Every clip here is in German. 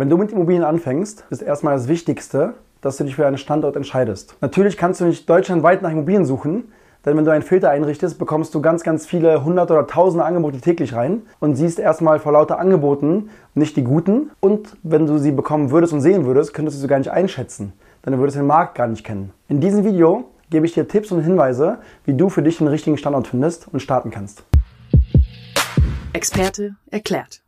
Wenn du mit Immobilien anfängst, ist erstmal das Wichtigste, dass du dich für einen Standort entscheidest. Natürlich kannst du nicht deutschlandweit nach Immobilien suchen, denn wenn du einen Filter einrichtest, bekommst du ganz, ganz viele hunderte oder tausende Angebote täglich rein und siehst erstmal vor lauter Angeboten nicht die guten. Und wenn du sie bekommen würdest und sehen würdest, könntest du sie gar nicht einschätzen, denn du würdest den Markt gar nicht kennen. In diesem Video gebe ich dir Tipps und Hinweise, wie du für dich den richtigen Standort findest und starten kannst. Experte erklärt.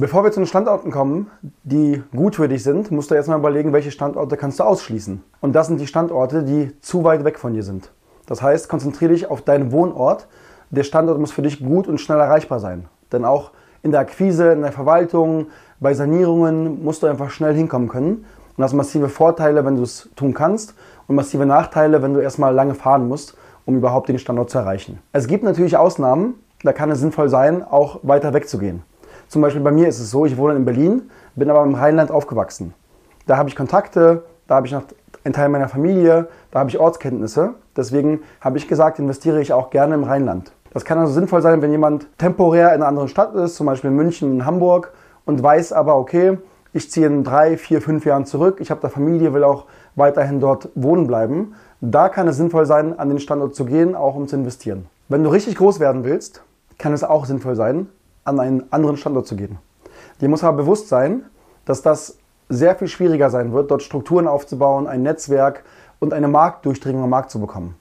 Bevor wir zu den Standorten kommen, die gut für dich sind, musst du erstmal überlegen, welche Standorte kannst du ausschließen. Und das sind die Standorte, die zu weit weg von dir sind. Das heißt, konzentriere dich auf deinen Wohnort. Der Standort muss für dich gut und schnell erreichbar sein. Denn auch in der Akquise, in der Verwaltung, bei Sanierungen musst du einfach schnell hinkommen können. Und das massive Vorteile, wenn du es tun kannst und massive Nachteile, wenn du erstmal lange fahren musst, um überhaupt den Standort zu erreichen. Es gibt natürlich Ausnahmen, da kann es sinnvoll sein, auch weiter wegzugehen. Zum Beispiel bei mir ist es so, ich wohne in Berlin, bin aber im Rheinland aufgewachsen. Da habe ich Kontakte, da habe ich noch einen Teil meiner Familie, da habe ich Ortskenntnisse. Deswegen habe ich gesagt, investiere ich auch gerne im Rheinland. Das kann also sinnvoll sein, wenn jemand temporär in einer anderen Stadt ist, zum Beispiel in München, in Hamburg, und weiß aber, okay, ich ziehe in drei, vier, fünf Jahren zurück, ich habe da Familie, will auch weiterhin dort wohnen bleiben. Da kann es sinnvoll sein, an den Standort zu gehen, auch um zu investieren. Wenn du richtig groß werden willst, kann es auch sinnvoll sein, an einen anderen Standort zu gehen. Dir muss aber bewusst sein, dass das sehr viel schwieriger sein wird, dort Strukturen aufzubauen, ein Netzwerk und eine Marktdurchdringung am Markt zu bekommen.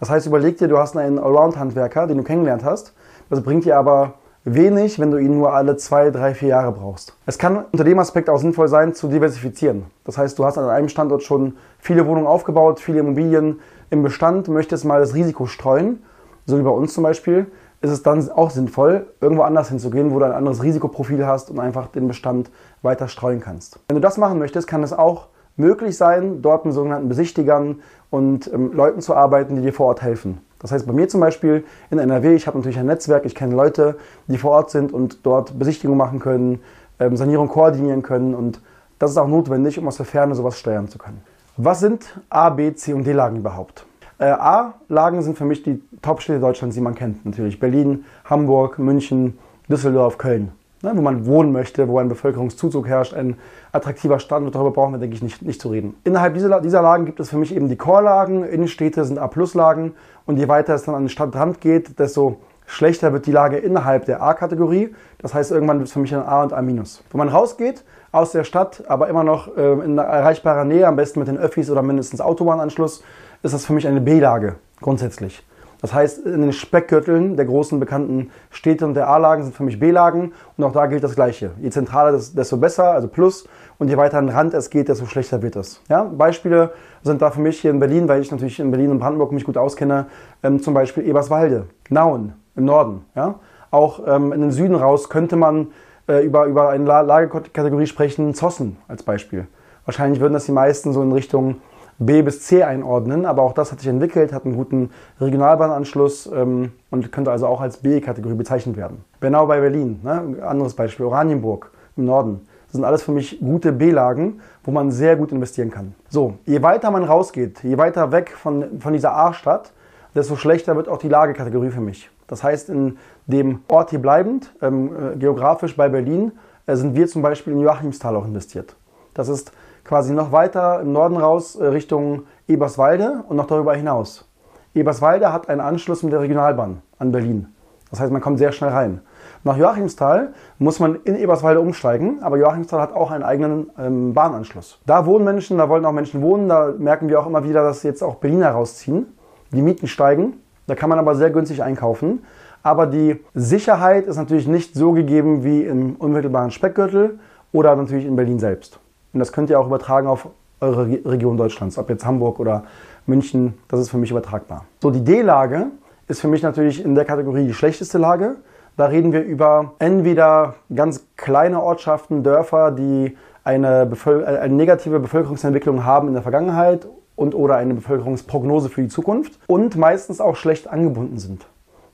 Das heißt, überleg dir, du hast einen Allround-Handwerker, den du kennengelernt hast. Das bringt dir aber wenig, wenn du ihn nur alle zwei, drei, vier Jahre brauchst. Es kann unter dem Aspekt auch sinnvoll sein, zu diversifizieren. Das heißt, du hast an einem Standort schon viele Wohnungen aufgebaut, viele Immobilien im Bestand, möchtest mal das Risiko streuen, so wie bei uns zum Beispiel, ist es dann auch sinnvoll, irgendwo anders hinzugehen, wo du ein anderes Risikoprofil hast und einfach den Bestand weiter streuen kannst. Wenn du das machen möchtest, kann es auch möglich sein, dort mit sogenannten Besichtigern und ähm, Leuten zu arbeiten, die dir vor Ort helfen. Das heißt, bei mir zum Beispiel in NRW, ich habe natürlich ein Netzwerk, ich kenne Leute, die vor Ort sind und dort Besichtigungen machen können, ähm, Sanierung koordinieren können und das ist auch notwendig, um aus der Ferne sowas steuern zu können. Was sind A, B, C und D-Lagen überhaupt? Äh, A-Lagen sind für mich die Top-Städte Deutschlands, die man kennt. Natürlich Berlin, Hamburg, München, Düsseldorf, Köln. Ne, wo man wohnen möchte, wo ein Bevölkerungszuzug herrscht, ein attraktiver Standort. Darüber brauchen wir, denke ich, nicht, nicht zu reden. Innerhalb dieser, dieser Lagen gibt es für mich eben die Core-Lagen. Innenstädte sind A-Plus-Lagen. Und je weiter es dann an den Stadtrand geht, desto schlechter wird die Lage innerhalb der A-Kategorie. Das heißt, irgendwann wird es für mich ein A und A-. Wenn man rausgeht aus der Stadt, aber immer noch äh, in erreichbarer Nähe, am besten mit den Öffis oder mindestens Autobahnanschluss, ist das für mich eine B-Lage grundsätzlich. Das heißt, in den Speckgürteln der großen bekannten Städte und der A-Lagen sind für mich B-Lagen und auch da gilt das Gleiche. Je zentraler, desto besser, also Plus, und je weiter an den Rand es geht, desto schlechter wird es. Ja, Beispiele sind da für mich hier in Berlin, weil ich natürlich in Berlin und Brandenburg mich gut auskenne, ähm, zum Beispiel Eberswalde, Nauen im Norden. Ja? Auch ähm, in den Süden raus könnte man äh, über, über eine Lagekategorie sprechen, Zossen als Beispiel. Wahrscheinlich würden das die meisten so in Richtung B bis C einordnen, aber auch das hat sich entwickelt, hat einen guten Regionalbahnanschluss ähm, und könnte also auch als B-Kategorie bezeichnet werden. Genau bei Berlin, ne? anderes Beispiel, Oranienburg im Norden. Das sind alles für mich gute B-Lagen, wo man sehr gut investieren kann. So, je weiter man rausgeht, je weiter weg von, von dieser A-Stadt, desto schlechter wird auch die Lagekategorie für mich. Das heißt, in dem Ort hier bleibend, ähm, äh, geografisch bei Berlin, äh, sind wir zum Beispiel in Joachimsthal auch investiert. Das ist quasi noch weiter im Norden raus äh, Richtung Eberswalde und noch darüber hinaus. Eberswalde hat einen Anschluss mit der Regionalbahn an Berlin. Das heißt, man kommt sehr schnell rein. Nach Joachimsthal muss man in Eberswalde umsteigen, aber Joachimsthal hat auch einen eigenen ähm, Bahnanschluss. Da wohnen Menschen, da wollen auch Menschen wohnen, da merken wir auch immer wieder, dass jetzt auch Berliner rausziehen. Die Mieten steigen, da kann man aber sehr günstig einkaufen. Aber die Sicherheit ist natürlich nicht so gegeben wie im unmittelbaren Speckgürtel oder natürlich in Berlin selbst. Und das könnt ihr auch übertragen auf eure Region Deutschlands, ob jetzt Hamburg oder München, das ist für mich übertragbar. So, die D-Lage ist für mich natürlich in der Kategorie die schlechteste Lage. Da reden wir über entweder ganz kleine Ortschaften, Dörfer, die eine, Bevöl äh, eine negative Bevölkerungsentwicklung haben in der Vergangenheit und oder eine Bevölkerungsprognose für die Zukunft und meistens auch schlecht angebunden sind.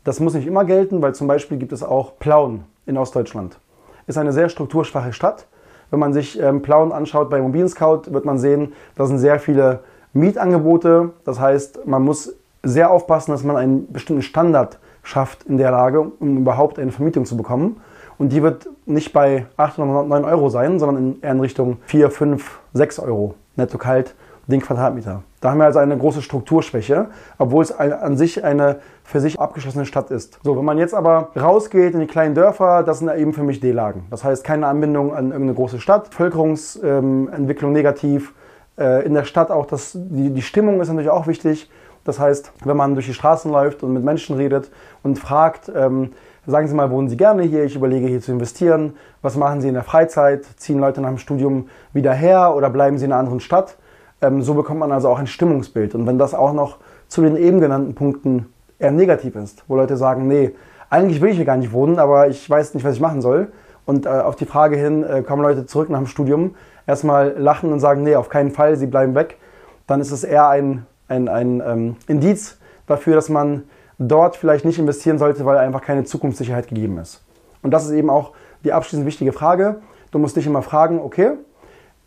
Das muss nicht immer gelten, weil zum Beispiel gibt es auch Plauen in Ostdeutschland. Ist eine sehr strukturschwache Stadt wenn man sich ähm, Plauen anschaut bei Immobilien Scout, wird man sehen, da sind sehr viele Mietangebote. Das heißt, man muss sehr aufpassen, dass man einen bestimmten Standard schafft in der Lage, um überhaupt eine Vermietung zu bekommen. Und die wird nicht bei 8 oder 9 Euro sein, sondern eher in Richtung 4, 5, 6 Euro netto kalt den Quadratmeter. Da haben wir also eine große Strukturschwäche, obwohl es an sich eine für sich abgeschlossene Stadt ist. So, wenn man jetzt aber rausgeht in die kleinen Dörfer, das sind eben für mich D-Lagen. Das heißt, keine Anbindung an irgendeine große Stadt, Bevölkerungsentwicklung negativ, äh, in der Stadt auch das, die, die Stimmung ist natürlich auch wichtig. Das heißt, wenn man durch die Straßen läuft und mit Menschen redet und fragt, ähm, sagen Sie mal, wohnen Sie gerne hier? Ich überlege hier zu investieren. Was machen Sie in der Freizeit? Ziehen Leute nach dem Studium wieder her oder bleiben Sie in einer anderen Stadt? Ähm, so bekommt man also auch ein Stimmungsbild. Und wenn das auch noch zu den eben genannten Punkten eher negativ ist, wo Leute sagen, nee, eigentlich will ich hier gar nicht wohnen, aber ich weiß nicht, was ich machen soll. Und äh, auf die Frage hin äh, kommen Leute zurück nach dem Studium, erstmal lachen und sagen, nee, auf keinen Fall, sie bleiben weg. Dann ist es eher ein, ein, ein ähm, Indiz dafür, dass man dort vielleicht nicht investieren sollte, weil einfach keine Zukunftssicherheit gegeben ist. Und das ist eben auch die abschließend wichtige Frage. Du musst dich immer fragen, okay,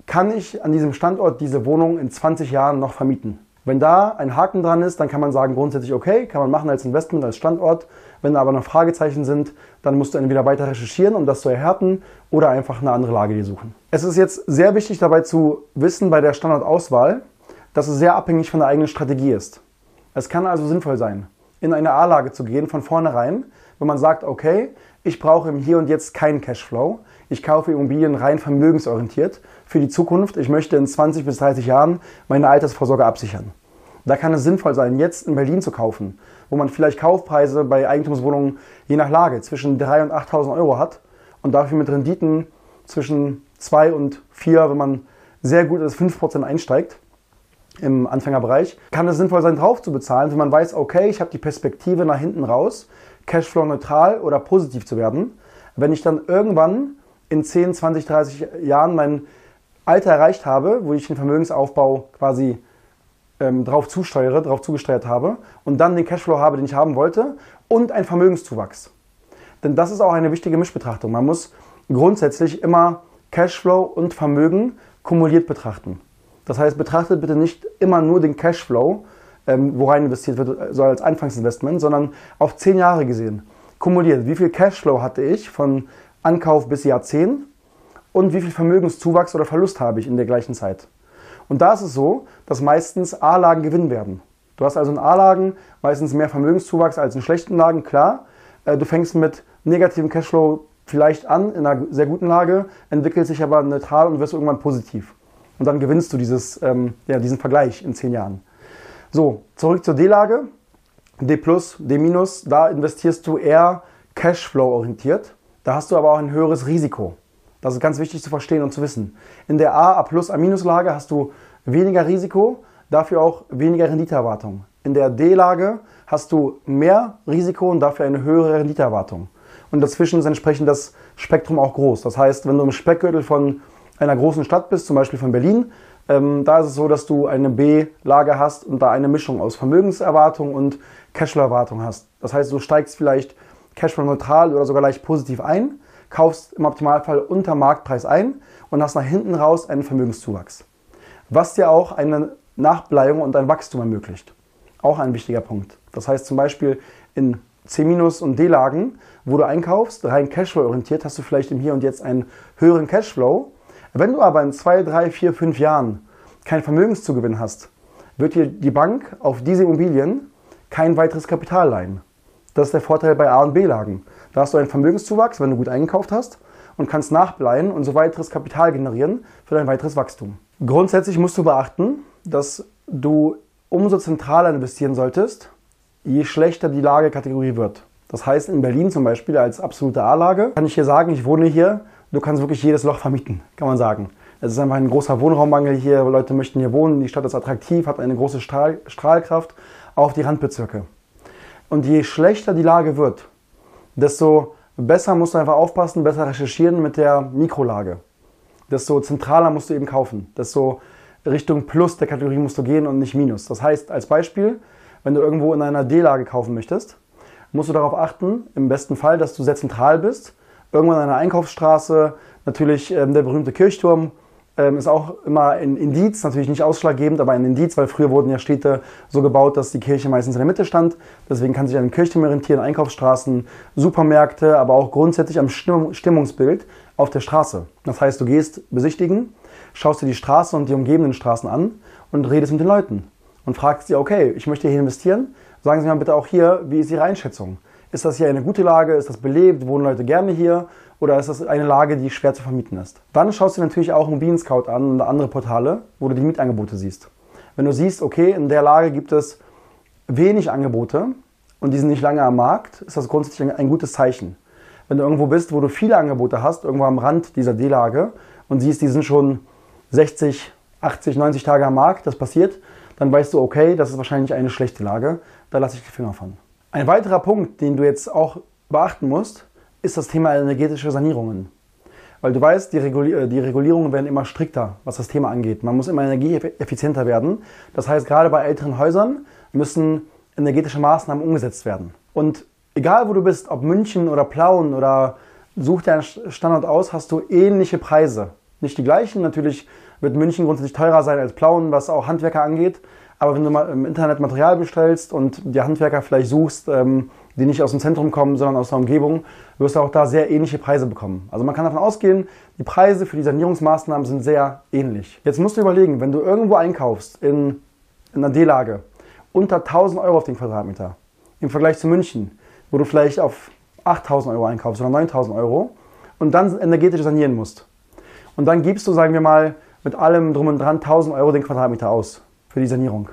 kann ich an diesem Standort diese Wohnung in 20 Jahren noch vermieten? Wenn da ein Haken dran ist, dann kann man sagen, grundsätzlich okay, kann man machen als Investment, als Standort. Wenn da aber noch Fragezeichen sind, dann musst du entweder weiter recherchieren, um das zu erhärten, oder einfach eine andere Lage dir suchen. Es ist jetzt sehr wichtig dabei zu wissen bei der Standortauswahl, dass es sehr abhängig von der eigenen Strategie ist. Es kann also sinnvoll sein, in eine A-Lage zu gehen von vornherein, wenn man sagt, okay, ich brauche im Hier und Jetzt keinen Cashflow. Ich kaufe Immobilien rein vermögensorientiert für die Zukunft. Ich möchte in 20 bis 30 Jahren meine Altersvorsorge absichern. Da kann es sinnvoll sein, jetzt in Berlin zu kaufen, wo man vielleicht Kaufpreise bei Eigentumswohnungen je nach Lage zwischen 3.000 und 8.000 Euro hat und dafür mit Renditen zwischen 2 und 4, wenn man sehr gut ist, 5% einsteigt im Anfängerbereich, kann es sinnvoll sein, drauf zu bezahlen, wenn man weiß, okay, ich habe die Perspektive nach hinten raus, Cashflow neutral oder positiv zu werden. Wenn ich dann irgendwann in 10, 20, 30 Jahren mein Alter erreicht habe, wo ich den Vermögensaufbau quasi ähm, drauf zusteuere, drauf zugesteuert habe und dann den Cashflow habe, den ich haben wollte und ein Vermögenszuwachs. Denn das ist auch eine wichtige Mischbetrachtung. Man muss grundsätzlich immer Cashflow und Vermögen kumuliert betrachten. Das heißt, betrachtet bitte nicht immer nur den Cashflow, ähm, worein investiert wird, so als Anfangsinvestment, sondern auf zehn Jahre gesehen. Kumuliert, wie viel Cashflow hatte ich von Ankauf bis Jahr 10 und wie viel Vermögenszuwachs oder Verlust habe ich in der gleichen Zeit. Und da ist es so, dass meistens A-Lagen gewinnen werden. Du hast also in A-Lagen meistens mehr Vermögenszuwachs als in schlechten Lagen, klar. Äh, du fängst mit negativem Cashflow vielleicht an, in einer sehr guten Lage, entwickelt sich aber neutral und wirst irgendwann positiv. Und dann gewinnst du dieses, ähm, ja, diesen Vergleich in zehn Jahren. So, zurück zur D-Lage. D+, D-, da investierst du eher Cashflow orientiert. Da hast du aber auch ein höheres Risiko. Das ist ganz wichtig zu verstehen und zu wissen. In der A, A plus, A minus Lage hast du weniger Risiko, dafür auch weniger Renditeerwartung. In der D-Lage hast du mehr Risiko und dafür eine höhere Renditeerwartung. Und dazwischen ist entsprechend das Spektrum auch groß. Das heißt, wenn du im Speckgürtel von einer großen Stadt bist, zum Beispiel von Berlin, ähm, da ist es so, dass du eine B-Lage hast und da eine Mischung aus Vermögenserwartung und Cashflow-Erwartung hast. Das heißt, du steigst vielleicht Cashflow neutral oder sogar leicht positiv ein kaufst im Optimalfall unter Marktpreis ein und hast nach hinten raus einen Vermögenszuwachs. Was dir auch eine Nachbleibung und ein Wachstum ermöglicht. Auch ein wichtiger Punkt. Das heißt zum Beispiel in C- und D-Lagen, wo du einkaufst, rein Cashflow orientiert, hast du vielleicht im Hier und Jetzt einen höheren Cashflow. Wenn du aber in zwei, drei, vier, fünf Jahren keinen Vermögenszugewinn hast, wird dir die Bank auf diese Immobilien kein weiteres Kapital leihen. Das ist der Vorteil bei A- und B-Lagen. Da hast du einen Vermögenszuwachs, wenn du gut eingekauft hast und kannst nachbleiben und so weiteres Kapital generieren für dein weiteres Wachstum. Grundsätzlich musst du beachten, dass du umso zentraler investieren solltest, je schlechter die Lagekategorie wird. Das heißt, in Berlin zum Beispiel als absolute A-Lage kann ich hier sagen, ich wohne hier, du kannst wirklich jedes Loch vermieten, kann man sagen. Es ist einfach ein großer Wohnraummangel hier, Leute möchten hier wohnen, die Stadt ist attraktiv, hat eine große Strahl Strahlkraft auf die Randbezirke. Und je schlechter die Lage wird, desto besser musst du einfach aufpassen, besser recherchieren mit der Mikrolage. Desto zentraler musst du eben kaufen. Desto Richtung Plus der Kategorie musst du gehen und nicht Minus. Das heißt, als Beispiel, wenn du irgendwo in einer D-Lage kaufen möchtest, musst du darauf achten, im besten Fall, dass du sehr zentral bist. Irgendwann in einer Einkaufsstraße, natürlich ähm, der berühmte Kirchturm, ähm, ist auch immer ein Indiz, natürlich nicht ausschlaggebend, aber ein Indiz, weil früher wurden ja Städte so gebaut, dass die Kirche meistens in der Mitte stand. Deswegen kann sich an den Kirchturm orientieren, Einkaufsstraßen, Supermärkte, aber auch grundsätzlich am Stimmungsbild auf der Straße. Das heißt, du gehst besichtigen, schaust dir die Straße und die umgebenden Straßen an und redest mit den Leuten und fragst sie, okay, ich möchte hier investieren, sagen Sie mir bitte auch hier, wie ist Ihre Einschätzung? Ist das hier eine gute Lage? Ist das belebt? Wohnen Leute gerne hier? Oder ist das eine Lage, die schwer zu vermieten ist? Dann schaust du natürlich auch Immobilien Scout an und andere Portale, wo du die Mietangebote siehst. Wenn du siehst, okay, in der Lage gibt es wenig Angebote und die sind nicht lange am Markt, ist das grundsätzlich ein gutes Zeichen. Wenn du irgendwo bist, wo du viele Angebote hast, irgendwo am Rand dieser D-Lage und siehst, die sind schon 60, 80, 90 Tage am Markt, das passiert, dann weißt du, okay, das ist wahrscheinlich eine schlechte Lage, da lasse ich die Finger von. Ein weiterer Punkt, den du jetzt auch beachten musst, ist das Thema energetische Sanierungen. Weil du weißt, die, Reguli äh, die Regulierungen werden immer strikter, was das Thema angeht. Man muss immer energieeffizienter werden. Das heißt, gerade bei älteren Häusern müssen energetische Maßnahmen umgesetzt werden. Und egal wo du bist, ob München oder Plauen oder such dir einen Standort aus, hast du ähnliche Preise. Nicht die gleichen, natürlich wird München grundsätzlich teurer sein als Plauen, was auch Handwerker angeht. Aber wenn du mal im Internet Material bestellst und die Handwerker vielleicht suchst, ähm, die nicht aus dem Zentrum kommen, sondern aus der Umgebung, wirst du auch da sehr ähnliche Preise bekommen. Also man kann davon ausgehen, die Preise für die Sanierungsmaßnahmen sind sehr ähnlich. Jetzt musst du überlegen, wenn du irgendwo einkaufst in, in einer D-Lage unter 1000 Euro auf den Quadratmeter im Vergleich zu München, wo du vielleicht auf 8000 Euro einkaufst oder 9000 Euro und dann energetisch sanieren musst. Und dann gibst du, sagen wir mal, mit allem drum und dran 1000 Euro den Quadratmeter aus für die Sanierung.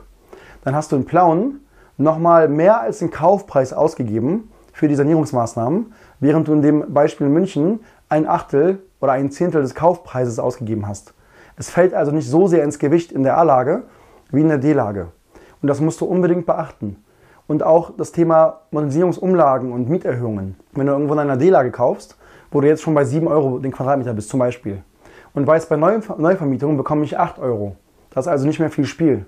Dann hast du in Plauen nochmal mehr als den Kaufpreis ausgegeben für die Sanierungsmaßnahmen, während du in dem Beispiel München ein Achtel oder ein Zehntel des Kaufpreises ausgegeben hast. Es fällt also nicht so sehr ins Gewicht in der A-Lage wie in der D-Lage. Und das musst du unbedingt beachten. Und auch das Thema Modernisierungsumlagen und Mieterhöhungen. Wenn du irgendwo in einer D-Lage kaufst, wo du jetzt schon bei 7 Euro den Quadratmeter bist zum Beispiel, und weißt, bei Neuvermietungen bekomme ich 8 Euro, das ist also nicht mehr viel Spiel.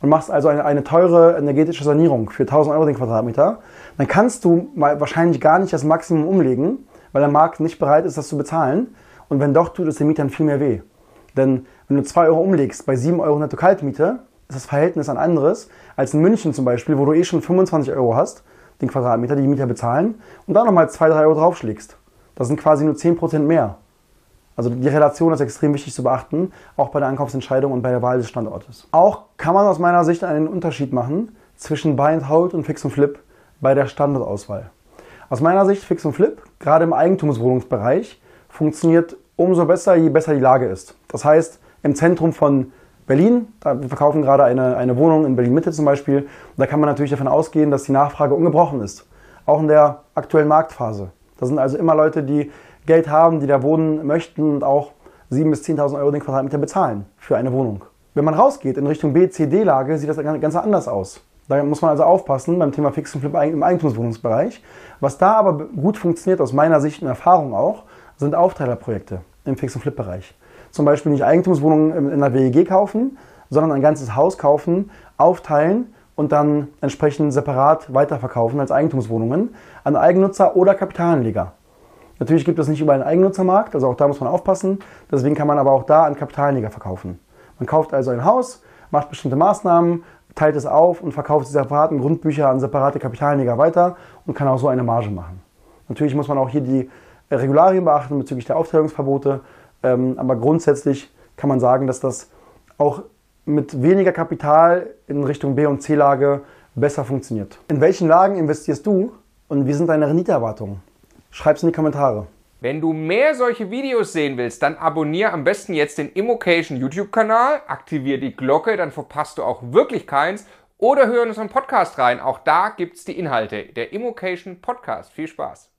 Und machst also eine, eine teure energetische Sanierung für 1000 Euro den Quadratmeter, dann kannst du mal wahrscheinlich gar nicht das Maximum umlegen, weil der Markt nicht bereit ist, das zu bezahlen. Und wenn doch, tut es den Mietern viel mehr weh. Denn wenn du 2 Euro umlegst bei 7 Euro netto Kaltmiete, ist das Verhältnis ein anderes als in München zum Beispiel, wo du eh schon 25 Euro hast, den Quadratmeter, die die Mieter bezahlen, und dann nochmal 2, 3 Euro draufschlägst. Das sind quasi nur 10% mehr. Also die Relation ist extrem wichtig zu beachten, auch bei der Ankaufsentscheidung und bei der Wahl des Standortes. Auch kann man aus meiner Sicht einen Unterschied machen zwischen Buy and Hold und Fix und Flip bei der Standortauswahl. Aus meiner Sicht Fix und Flip, gerade im Eigentumswohnungsbereich, funktioniert umso besser, je besser die Lage ist. Das heißt, im Zentrum von Berlin, da wir verkaufen gerade eine, eine Wohnung in Berlin-Mitte zum Beispiel, da kann man natürlich davon ausgehen, dass die Nachfrage ungebrochen ist. Auch in der aktuellen Marktphase. Das sind also immer Leute, die Geld haben, die da wohnen möchten und auch 7.000 bis 10.000 Euro den Quadratmeter bezahlen für eine Wohnung. Wenn man rausgeht in Richtung B, C, D-Lage, sieht das ganz anders aus. Da muss man also aufpassen beim Thema Fix und Flip im Eigentumswohnungsbereich. Was da aber gut funktioniert, aus meiner Sicht und Erfahrung auch, sind Aufteilerprojekte im Fix- und Flip-Bereich. Zum Beispiel nicht Eigentumswohnungen in der WEG kaufen, sondern ein ganzes Haus kaufen, aufteilen und dann entsprechend separat weiterverkaufen als Eigentumswohnungen an Eigennutzer oder Kapitalanleger. Natürlich gibt es nicht überall einen Eigennutzermarkt, also auch da muss man aufpassen. Deswegen kann man aber auch da an Kapitalanleger verkaufen. Man kauft also ein Haus, macht bestimmte Maßnahmen, teilt es auf und verkauft die separaten Grundbücher an separate Kapitalanleger weiter und kann auch so eine Marge machen. Natürlich muss man auch hier die Regularien beachten bezüglich der Aufteilungsverbote, ähm, aber grundsätzlich kann man sagen, dass das auch mit weniger Kapital in Richtung B- und C-Lage besser funktioniert. In welchen Lagen investierst du und wie sind deine Renditeerwartungen? Schreib's in die Kommentare. Wenn du mehr solche Videos sehen willst, dann abonniere am besten jetzt den Immocation YouTube-Kanal, aktiviere die Glocke, dann verpasst du auch wirklich keins. Oder hör in unseren Podcast rein, auch da gibt's die Inhalte. Der Immocation Podcast. Viel Spaß!